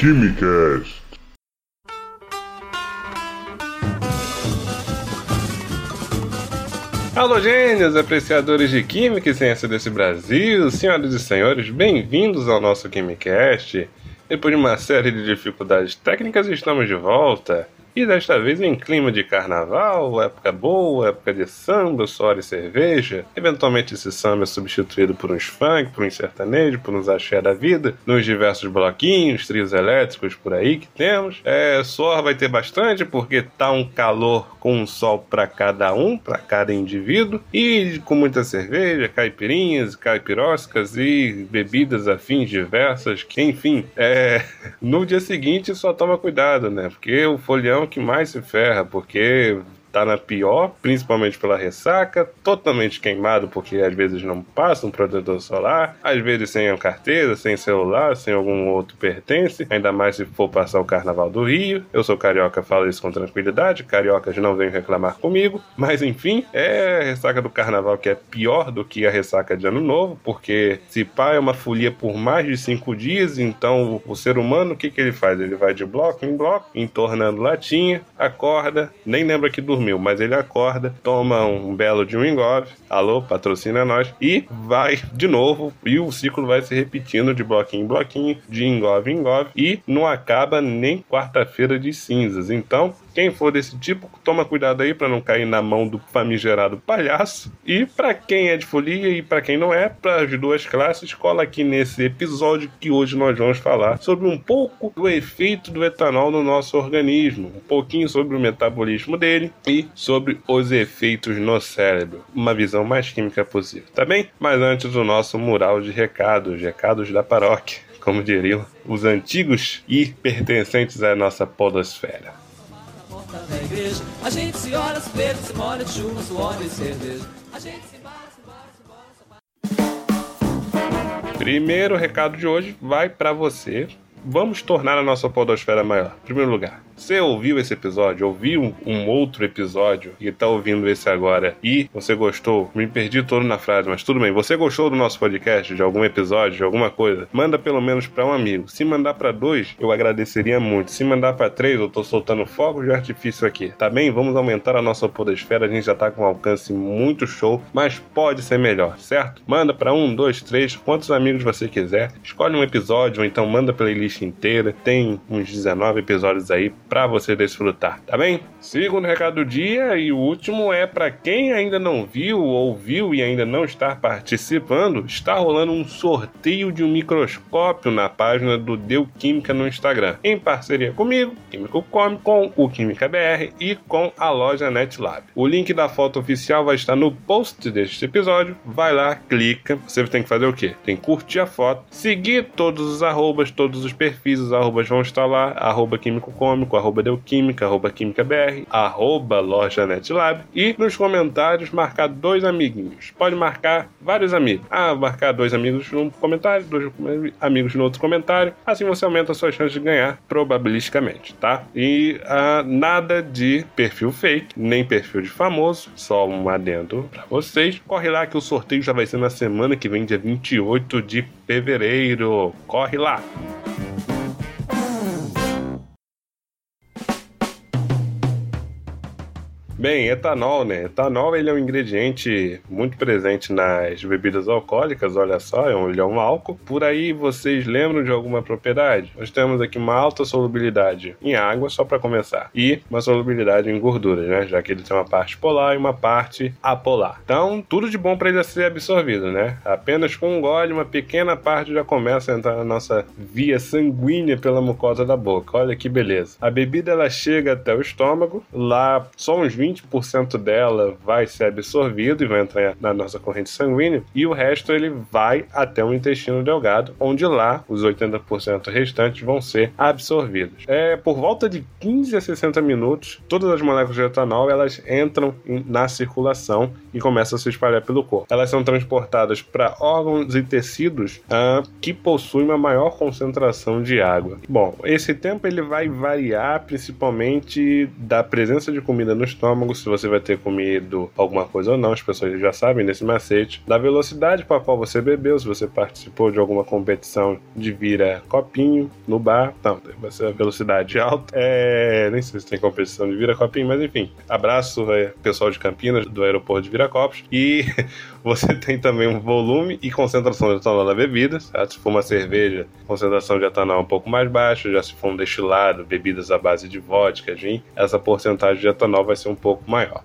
Quimicast. Alô, gênios, apreciadores de Química e Ciência desse Brasil, senhoras e senhores, bem-vindos ao nosso Quimicast. Depois de uma série de dificuldades técnicas, estamos de volta. E desta vez em clima de carnaval, época boa, época de samba, suor e cerveja. Eventualmente esse samba é substituído por uns funk, por uns sertanejo, por uns axé da vida, nos diversos bloquinhos, trios elétricos por aí que temos. É, suor vai ter bastante porque tá um calor com um sol para cada um, para cada indivíduo, e com muita cerveja, caipirinhas, caipiroscas e bebidas afins diversas, que enfim, é, no dia seguinte só toma cuidado, né? Porque o folião que mais se ferra, porque tá na pior, principalmente pela ressaca, totalmente queimado porque às vezes não passa um protetor solar, às vezes sem a carteira, sem celular, sem algum outro pertence, ainda mais se for passar o Carnaval do Rio. Eu sou carioca, falo isso com tranquilidade, cariocas não venham reclamar comigo, mas enfim, é a ressaca do Carnaval que é pior do que a ressaca de Ano Novo, porque se pá é uma folia por mais de cinco dias, então o ser humano, o que que ele faz? Ele vai de bloco em bloco, entornando latinha, acorda, nem lembra que dormiu dormiu, mas ele acorda, toma um belo de um engove, alô, patrocina nós, e vai de novo, e o ciclo vai se repetindo de bloquinho em bloquinho, de engove em engove, e não acaba nem quarta-feira de cinzas. Então, quem for desse tipo, toma cuidado aí para não cair na mão do famigerado palhaço. E para quem é de folia e para quem não é, para as duas classes, cola aqui nesse episódio que hoje nós vamos falar sobre um pouco do efeito do etanol no nosso organismo, um pouquinho sobre o metabolismo dele e sobre os efeitos no cérebro. Uma visão mais química possível, tá bem? Mas antes o nosso mural de recados, recados da paróquia, como diriam os antigos e pertencentes à nossa podosfera da igreja. A gente se olha, se beija, se molha de chuva, suor e cerveja. A gente se embala, se se se. Primeiro recado de hoje vai para você. Vamos tornar a nossa podosfera maior. Em primeiro lugar, você ouviu esse episódio, ouviu um, outro episódio e tá ouvindo esse agora e você gostou, me perdi todo na frase, mas tudo bem. Você gostou do nosso podcast, de algum episódio, de alguma coisa? Manda pelo menos para um amigo. Se mandar para dois, eu agradeceria muito. Se mandar para três, eu tô soltando fogos de artifício aqui, tá bem? Vamos aumentar a nossa podosfera. A gente já tá com um alcance muito show, mas pode ser melhor, certo? Manda para um, dois, três, quantos amigos você quiser. Escolhe um episódio ou então manda playlist inteira. Tem uns 19 episódios aí para você desfrutar, tá bem? Segundo recado do dia e o último é para quem ainda não viu ou viu e ainda não está participando, está rolando um sorteio de um microscópio na página do Deu Química no Instagram, em parceria comigo, Químico Come, com o Química BR e com a loja NetLab. O link da foto oficial vai estar no post deste episódio. Vai lá, clica. Você tem que fazer o quê? Tem que curtir a foto, seguir todos os arrobas, todos os perfis, os arrobas vão estar lá, arroba Químico Cômico, arroba Deuquímica, arroba Química BR, arroba Loja NetLab e nos comentários marcar dois amiguinhos. Pode marcar vários amigos. Ah, marcar dois amigos num comentário, dois amigos no outro comentário. Assim você aumenta a sua chance de ganhar probabilisticamente, tá? E ah, nada de perfil fake, nem perfil de famoso, só um adendo para vocês. Corre lá que o sorteio já vai ser na semana que vem, dia 28 de fevereiro. Corre lá! Bem, etanol, né? Etanol ele é um ingrediente muito presente nas bebidas alcoólicas, olha só, é ele é um álcool. Por aí vocês lembram de alguma propriedade? Nós temos aqui uma alta solubilidade em água, só para começar, e uma solubilidade em gorduras, né? Já que ele tem uma parte polar e uma parte apolar. Então, tudo de bom para ele ser absorvido, né? Apenas com um gole, uma pequena parte já começa a entrar na nossa via sanguínea pela mucosa da boca. Olha que beleza. A bebida ela chega até o estômago, lá só uns 20 20% dela vai ser absorvido e vai entrar na nossa corrente sanguínea, e o resto ele vai até o intestino delgado, onde lá os 80% restantes vão ser absorvidos. É, por volta de 15 a 60 minutos, todas as moléculas de etanol elas entram na circulação e começam a se espalhar pelo corpo. Elas são transportadas para órgãos e tecidos ah, que possuem uma maior concentração de água. Bom, esse tempo ele vai variar principalmente da presença de comida no estômago estômago, se você vai ter comido alguma coisa ou não, as pessoas já sabem desse macete, da velocidade com a qual você bebeu, se você participou de alguma competição de vira copinho no bar, não, vai ser a velocidade alta, é, nem sei se tem competição de vira copinho, mas enfim, abraço é, pessoal de Campinas, do aeroporto de Viracopos, e você tem também um volume e concentração de etanol na bebida, certo? se for uma cerveja, concentração de etanol é um pouco mais baixa, já se for um destilado, bebidas à base de vodka, gin, essa porcentagem de etanol vai ser um pouco maior.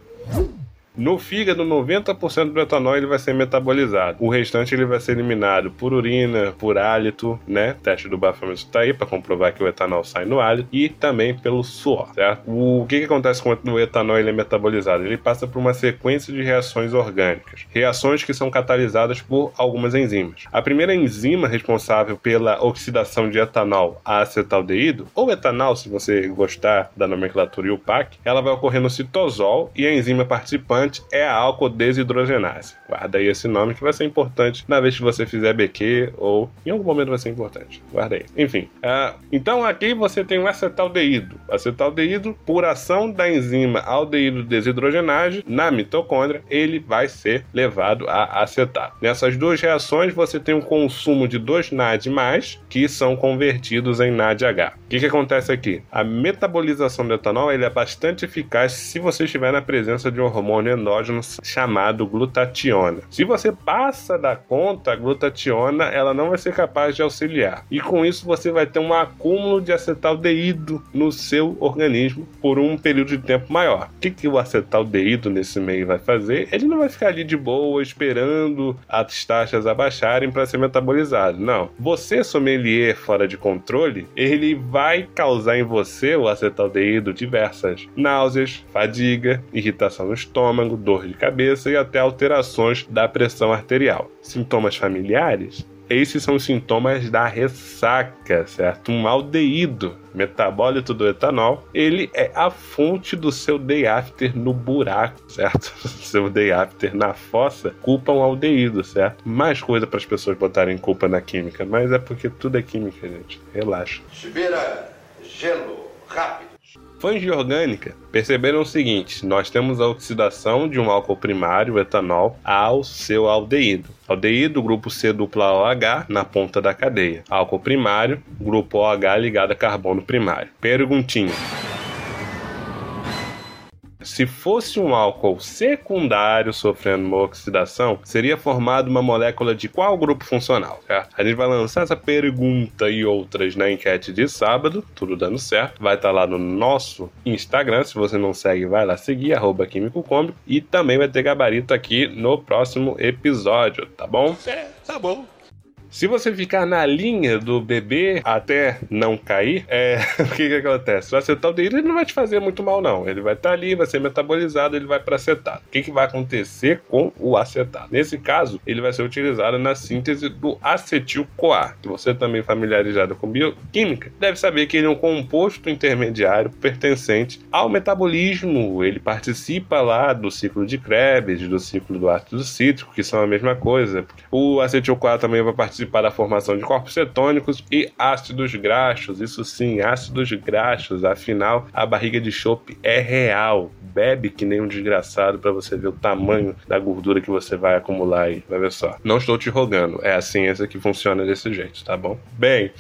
No fígado, 90% do etanol ele vai ser metabolizado. O restante ele vai ser eliminado por urina, por hálito, né? O teste do bafômetro tá aí para comprovar que o etanol sai no hálito e também pelo suor, certo? O que que acontece quando o etanol ele é metabolizado? Ele passa por uma sequência de reações orgânicas, reações que são catalisadas por algumas enzimas. A primeira enzima responsável pela oxidação de etanol a acetaldeído, ou etanol, se você gostar da nomenclatura IUPAC, ela vai ocorrer no citosol e a enzima participante é a álcool desidrogenase. Guarda aí esse nome que vai ser importante na vez que você fizer BQ ou em algum momento vai ser importante. Guarda aí. Enfim, uh, então aqui você tem o acetaldeído. Acetaldeído, por ação da enzima aldeído desidrogenase na mitocôndria, ele vai ser levado a acetato. Nessas duas reações você tem um consumo de dois NAD+, que são convertidos em NADH. O que, que acontece aqui? A metabolização do etanol ele é bastante eficaz se você estiver na presença de um hormônio endógeno chamado glutationa. Se você passa da conta, a glutationa ela não vai ser capaz de auxiliar. E com isso você vai ter um acúmulo de acetaldeído no seu organismo por um período de tempo maior. O que, que o acetaldeído nesse meio vai fazer? Ele não vai ficar ali de boa esperando as taxas abaixarem para ser metabolizado. Não. Você, sommelier fora de controle, ele vai causar em você, o acetaldeído, diversas náuseas, fadiga, irritação no estômago, dor de cabeça e até alterações da pressão arterial. Sintomas familiares? Esses são os sintomas da ressaca, certo? Um aldeído, metabólito do etanol, ele é a fonte do seu day after no buraco, certo? seu day after na fossa, culpa um aldeído, certo? Mais coisa para as pessoas botarem culpa na química, mas é porque tudo é química, gente. Relaxa. Chuveira, gelo, rápido. Fãs de orgânica perceberam o seguinte: nós temos a oxidação de um álcool primário, etanol, ao seu aldeído. Aldeído, grupo C dupla OH na ponta da cadeia. Álcool primário, grupo OH ligado a carbono primário. Perguntinha. Se fosse um álcool secundário sofrendo uma oxidação, seria formada uma molécula de qual grupo funcional? Certo? A gente vai lançar essa pergunta e outras na enquete de sábado, tudo dando certo. Vai estar tá lá no nosso Instagram. Se você não segue, vai lá seguir, arroba. E também vai ter gabarito aqui no próximo episódio, tá bom? É, tá bom. Se você ficar na linha do bebê até não cair, é, o que, que acontece? O acetaldeído ele não vai te fazer muito mal, não. Ele vai estar tá ali, vai ser metabolizado, ele vai para acetato. O que, que vai acontecer com o acetato? Nesse caso, ele vai ser utilizado na síntese do acetil-CoA, você também familiarizado com bioquímica, deve saber que ele é um composto intermediário pertencente ao metabolismo. Ele participa lá do ciclo de Krebs, do ciclo do ácido cítrico, que são a mesma coisa. O acetil-CoA também vai participar participar da formação de corpos cetônicos e ácidos graxos. Isso sim, ácidos graxos. Afinal, a barriga de chope é real. Bebe que nem um desgraçado para você ver o tamanho da gordura que você vai acumular aí. Vai ver só. Não estou te rogando, é a ciência que funciona desse jeito, tá bom? Bem,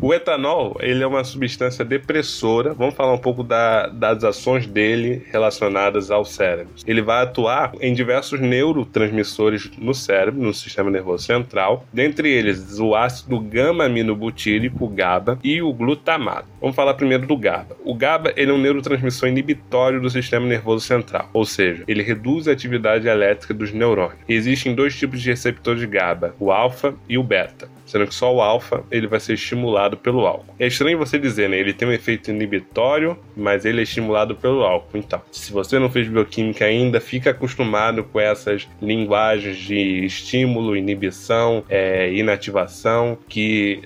o etanol, ele é uma substância depressora. Vamos falar um pouco da, das ações dele relacionadas ao cérebro. Ele vai atuar em diversos neurotransmissores no cérebro, no sistema nervoso central, dentre eles o ácido gama-aminobutírico, GABA, e o glutamato. Vamos falar primeiro do GABA. O GABA ele é um neurotransmissor inibitório do sistema nervoso central, ou seja, ele reduz a atividade elétrica dos neurônios. Existem dois tipos de receptores de GABA, o alfa e o beta sendo que só o alfa ele vai ser estimulado pelo álcool. É estranho você dizer, né? Ele tem um efeito inibitório, mas ele é estimulado pelo álcool. Então, se você não fez bioquímica ainda, fica acostumado com essas linguagens de estímulo, inibição, é, inativação, que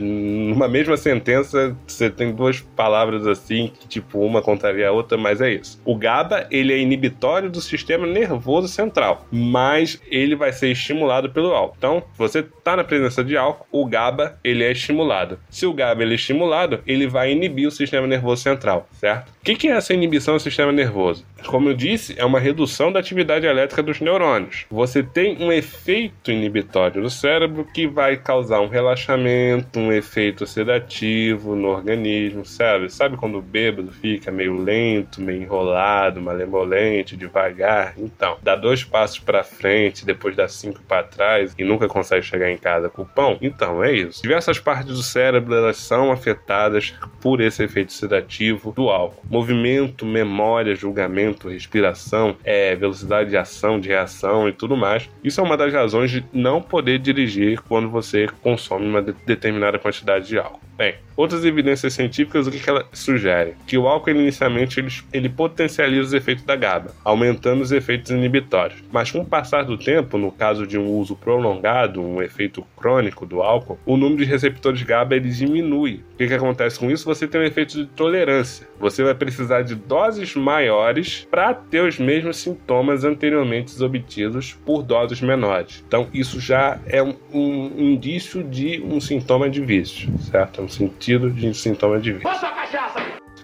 numa mesma sentença você tem duas palavras assim, que tipo uma contraria a outra, mas é isso. O GABA ele é inibitório do sistema nervoso central, mas ele vai ser estimulado pelo álcool. Então, você está na presença de álcool, o GABA ele é estimulado. Se o GABA ele é estimulado, ele vai inibir o sistema nervoso central, certo? O que, que é essa inibição do sistema nervoso? Como eu disse, é uma redução da atividade elétrica dos neurônios. Você tem um efeito inibitório no cérebro que vai causar um relaxamento, um efeito sedativo no organismo, sabe? Sabe quando o bêbado fica meio lento, meio enrolado, malemolente, devagar? Então, dá dois passos para frente, depois dá cinco para trás e nunca consegue chegar em casa com o pão? Então, é isso. Diversas partes do cérebro elas são afetadas por esse efeito sedativo do álcool. Movimento, memória, julgamento, respiração, é, velocidade de ação, de reação e tudo mais. Isso é uma das razões de não poder dirigir quando você consome uma de determinada quantidade de álcool. Bem, outras evidências científicas, o que, que ela sugere? Que o álcool inicialmente ele, ele potencializa os efeitos da GABA, aumentando os efeitos inibitórios. Mas com o passar do tempo, no caso de um uso prolongado, um efeito crônico do álcool, o número de receptores GABA ele diminui. O que, que acontece com isso? Você tem um efeito de tolerância. Você vai precisar de doses maiores para ter os mesmos sintomas anteriormente obtidos por doses menores. Então, isso já é um, um indício de um sintoma de vício, certo? No sentido de sintoma de vício.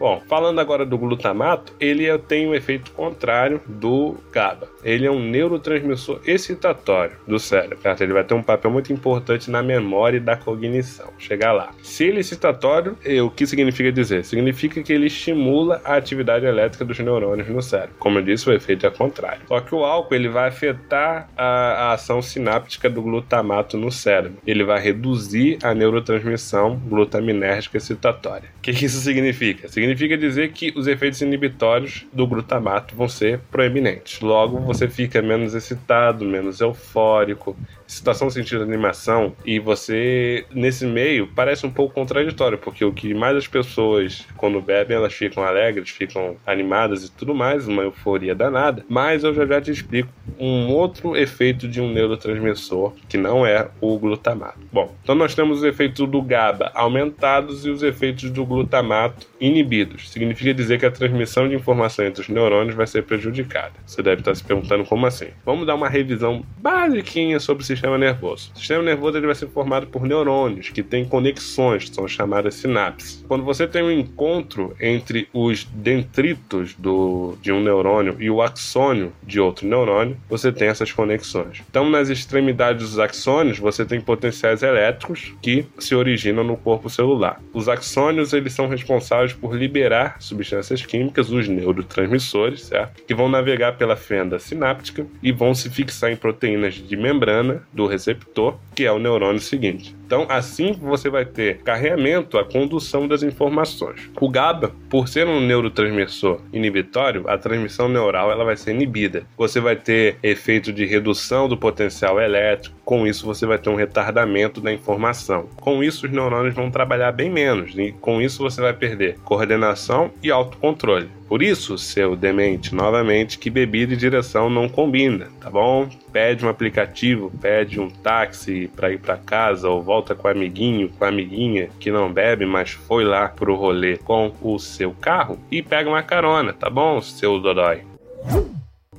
Bom, falando agora do glutamato, ele tem um efeito contrário do GABA. Ele é um neurotransmissor excitatório do cérebro, certo? Ele vai ter um papel muito importante na memória e da cognição. Chegar lá. Se ele é excitatório, o que significa dizer? Significa que ele estimula a atividade elétrica dos neurônios no cérebro. Como eu disse, o efeito é contrário. Só que o álcool ele vai afetar a, a ação sináptica do glutamato no cérebro. Ele vai reduzir a neurotransmissão glutaminérgica excitatória. O que, que isso significa? Significa significa dizer que os efeitos inibitórios do glutamato vão ser proeminentes. Logo, você fica menos excitado, menos eufórico, situação sentido de animação, e você, nesse meio, parece um pouco contraditório, porque o que mais as pessoas, quando bebem, elas ficam alegres, ficam animadas e tudo mais, uma euforia danada. Mas eu já já te explico um outro efeito de um neurotransmissor, que não é o glutamato. Bom, então nós temos os efeitos do GABA aumentados e os efeitos do glutamato inibidos. Significa dizer que a transmissão de informação entre os neurônios vai ser prejudicada. Você deve estar se perguntando como assim. Vamos dar uma revisão basiquinha sobre o sistema nervoso. O sistema nervoso ele vai ser formado por neurônios que têm conexões, são chamadas sinapses. Quando você tem um encontro entre os dendritos do, de um neurônio e o axônio de outro neurônio, você tem essas conexões. Então, nas extremidades dos axônios, você tem potenciais elétricos que se originam no corpo celular. Os axônios eles são responsáveis por liberar substâncias químicas, os neurotransmissores, certo? Que vão navegar pela fenda sináptica e vão se fixar em proteínas de membrana do receptor, que é o neurônio seguinte. Então, assim você vai ter carreamento, a condução das informações. O GABA, por ser um neurotransmissor inibitório, a transmissão neural ela vai ser inibida. Você vai ter efeito de redução do potencial elétrico, com isso você vai ter um retardamento da informação. Com isso os neurônios vão trabalhar bem menos e com isso você vai perder coordenação e autocontrole. Por isso, seu demente, novamente, que bebida e direção não combina, tá bom? Pede um aplicativo, pede um táxi para ir para casa ou volta com o amiguinho, com a amiguinha que não bebe, mas foi lá pro rolê com o seu carro e pega uma carona, tá bom, seu dodói?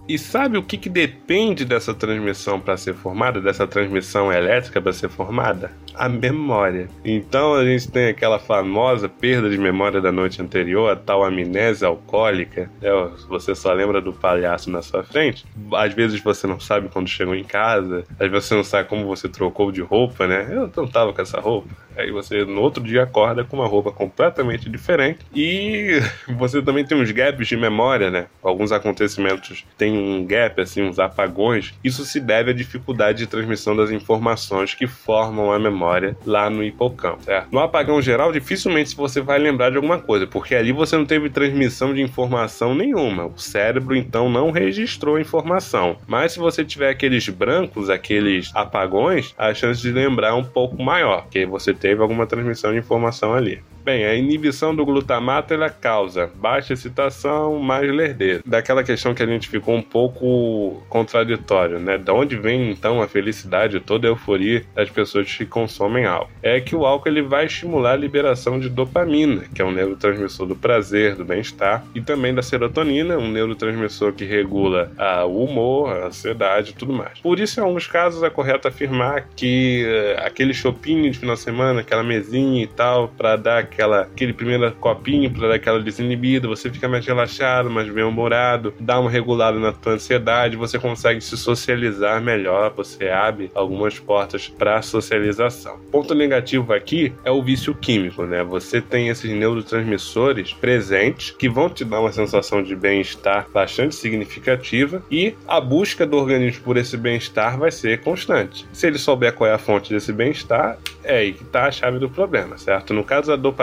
E sabe o que, que depende dessa transmissão para ser formada, dessa transmissão elétrica para ser formada? A memória. Então a gente tem aquela famosa perda de memória da noite anterior, a tal amnésia alcoólica. É, você só lembra do palhaço na sua frente. Às vezes você não sabe quando chegou em casa, às vezes você não sabe como você trocou de roupa, né? Eu não tava com essa roupa. Aí você no outro dia acorda com uma roupa completamente diferente e você também tem uns gaps de memória, né? Alguns acontecimentos têm um gap, assim, uns apagões. Isso se deve à dificuldade de transmissão das informações que formam a memória lá no hipocampo, certo? No apagão geral, dificilmente você vai lembrar de alguma coisa, porque ali você não teve transmissão de informação nenhuma. O cérebro então não registrou informação. Mas se você tiver aqueles brancos, aqueles apagões, a chance de lembrar é um pouco maior, porque você teve alguma transmissão de informação ali. Bem, a inibição do glutamato ela causa baixa excitação, mais lerdeza. Daquela questão que a gente ficou um pouco contraditório, né? Da onde vem então a felicidade, toda a euforia das pessoas que consomem álcool? É que o álcool ele vai estimular a liberação de dopamina, que é um neurotransmissor do prazer, do bem-estar, e também da serotonina, um neurotransmissor que regula a, o humor, a ansiedade e tudo mais. Por isso, em alguns casos, é correto afirmar que uh, aquele shopping de final de semana, aquela mesinha e tal, para dar aquela, aquele primeiro copinho para dar aquela desinibida, você fica mais relaxado, mais bem-humorado, dá uma regulada na tua ansiedade, você consegue se socializar melhor, você abre algumas portas para socialização. Ponto negativo aqui é o vício químico, né? Você tem esses neurotransmissores presentes que vão te dar uma sensação de bem-estar bastante significativa e a busca do organismo por esse bem-estar vai ser constante. Se ele souber qual é a fonte desse bem-estar, é aí que está a chave do problema, certo? No caso da dopamina,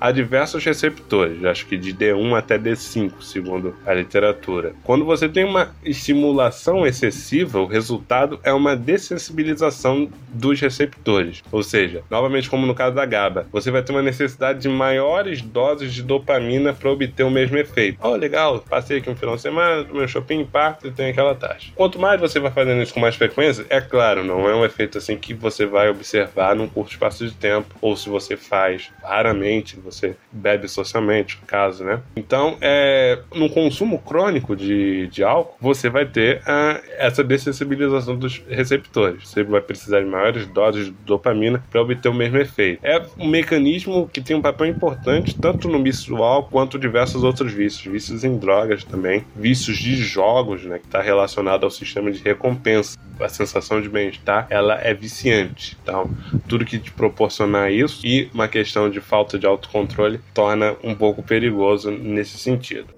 há diversos receptores, acho que de D1 até D5, segundo a literatura. Quando você tem uma estimulação excessiva, o resultado é uma dessensibilização dos receptores. Ou seja, novamente como no caso da GABA, você vai ter uma necessidade de maiores doses de dopamina para obter o mesmo efeito. Oh, legal, passei aqui um final de semana, meu shopping impacto e tem aquela taxa. Quanto mais você vai fazendo isso com mais frequência, é claro, não é um efeito assim que você vai observar num curto espaço de tempo, ou se você faz raramente, você bebe socialmente, no caso, né? Então, é, no consumo crônico de, de álcool, você vai ter uh, essa dessensibilização dos receptores. Você vai precisar de maiores doses de dopamina para obter o mesmo efeito. É um mecanismo que tem um papel importante tanto no álcool quanto diversos outros vícios, vícios em drogas também, vícios de jogos, né, que está relacionado ao sistema de recompensa. A sensação de bem-estar, ela é viciante. Então, tudo que te proporcionar isso e uma questão de falta de autocontrole torna um pouco perigoso nesse sentido.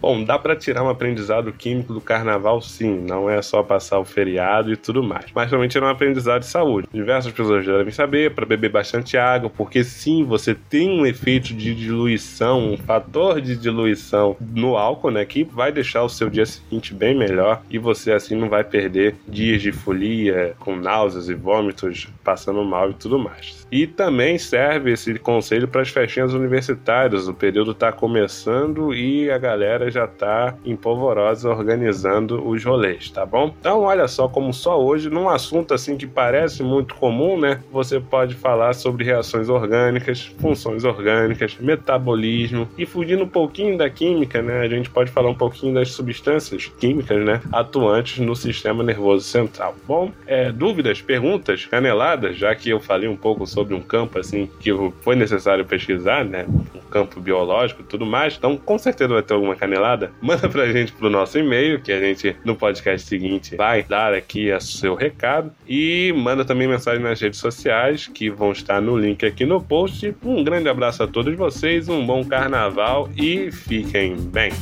Bom, dá para tirar um aprendizado químico do carnaval, sim, não é só passar o feriado e tudo mais, mas também tirar um aprendizado de saúde. Diversas pessoas já devem saber para beber bastante água, porque sim, você tem um efeito de diluição, um fator de diluição no álcool, né, que vai deixar o seu dia seguinte bem melhor e você assim não vai perder dias de folia com náuseas e vômitos, passando mal e tudo mais. E também serve esse conselho para as festinhas universitárias. O período está começando e a galera já tá em polvorosa organizando os rolês, tá bom? Então, olha só como só hoje, num assunto assim que parece muito comum, né? Você pode falar sobre reações orgânicas, funções orgânicas, metabolismo e fugindo um pouquinho da química, né? A gente pode falar um pouquinho das substâncias químicas, né? Atuantes no sistema nervoso central. Bom, é, dúvidas, perguntas, caneladas, já que eu falei um pouco sobre um campo assim que foi necessário pesquisar, né? Campo biológico tudo mais. Então, com certeza vai ter alguma canelada manda pra gente pro nosso e-mail, que a gente no podcast seguinte vai dar aqui a seu recado. E manda também mensagem nas redes sociais, que vão estar no link aqui no post. Um grande abraço a todos vocês, um bom carnaval e fiquem bem.